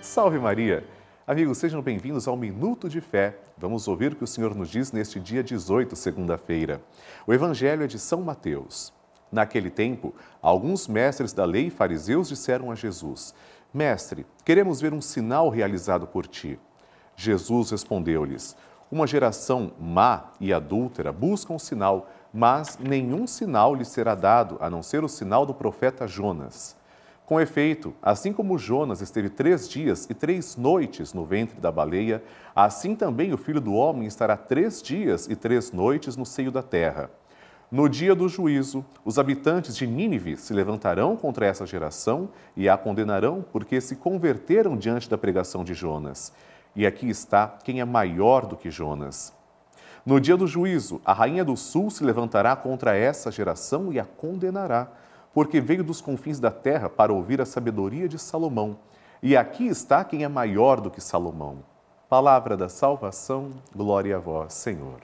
Salve Maria! Amigos, sejam bem-vindos ao Minuto de Fé. Vamos ouvir o que o Senhor nos diz neste dia 18, segunda-feira. O Evangelho é de São Mateus. Naquele tempo, alguns mestres da lei e fariseus disseram a Jesus: Mestre, queremos ver um sinal realizado por ti. Jesus respondeu-lhes: Uma geração má e adúltera busca um sinal, mas nenhum sinal lhe será dado a não ser o sinal do profeta Jonas. Com efeito, assim como Jonas esteve três dias e três noites no ventre da baleia, assim também o filho do homem estará três dias e três noites no seio da terra. No dia do juízo, os habitantes de Nínive se levantarão contra essa geração e a condenarão porque se converteram diante da pregação de Jonas. E aqui está quem é maior do que Jonas. No dia do juízo, a rainha do sul se levantará contra essa geração e a condenará, porque veio dos confins da terra para ouvir a sabedoria de Salomão. E aqui está quem é maior do que Salomão. Palavra da salvação, glória a vós, Senhor.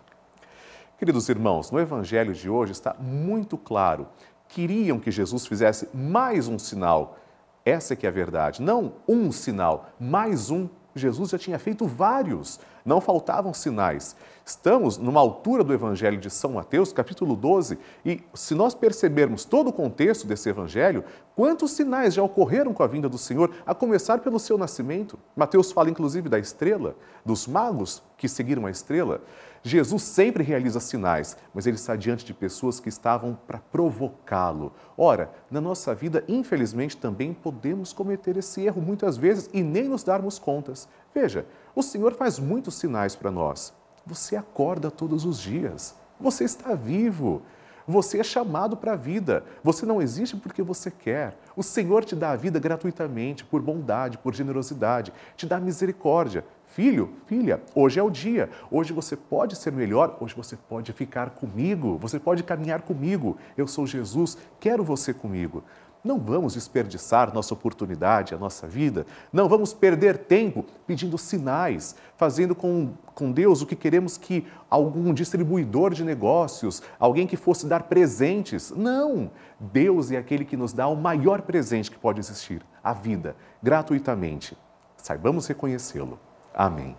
Queridos irmãos, no evangelho de hoje está muito claro. Queriam que Jesus fizesse mais um sinal. Essa é que é a verdade. Não um sinal, mais um Jesus já tinha feito vários, não faltavam sinais. Estamos numa altura do Evangelho de São Mateus, capítulo 12, e se nós percebermos todo o contexto desse Evangelho, quantos sinais já ocorreram com a vinda do Senhor, a começar pelo seu nascimento? Mateus fala inclusive da estrela, dos magos que seguiram a estrela. Jesus sempre realiza sinais, mas ele está diante de pessoas que estavam para provocá-lo. Ora, na nossa vida, infelizmente, também podemos cometer esse erro muitas vezes e nem nos darmos contas. Veja, o Senhor faz muitos sinais para nós. Você acorda todos os dias. Você está vivo. Você é chamado para a vida. Você não existe porque você quer. O Senhor te dá a vida gratuitamente, por bondade, por generosidade, te dá misericórdia. Filho, filha, hoje é o dia. Hoje você pode ser melhor, hoje você pode ficar comigo, você pode caminhar comigo. Eu sou Jesus, quero você comigo. Não vamos desperdiçar nossa oportunidade, a nossa vida. Não vamos perder tempo pedindo sinais, fazendo com, com Deus o que queremos que algum distribuidor de negócios, alguém que fosse dar presentes. Não! Deus é aquele que nos dá o maior presente que pode existir, a vida, gratuitamente. Saibamos reconhecê-lo. Amém.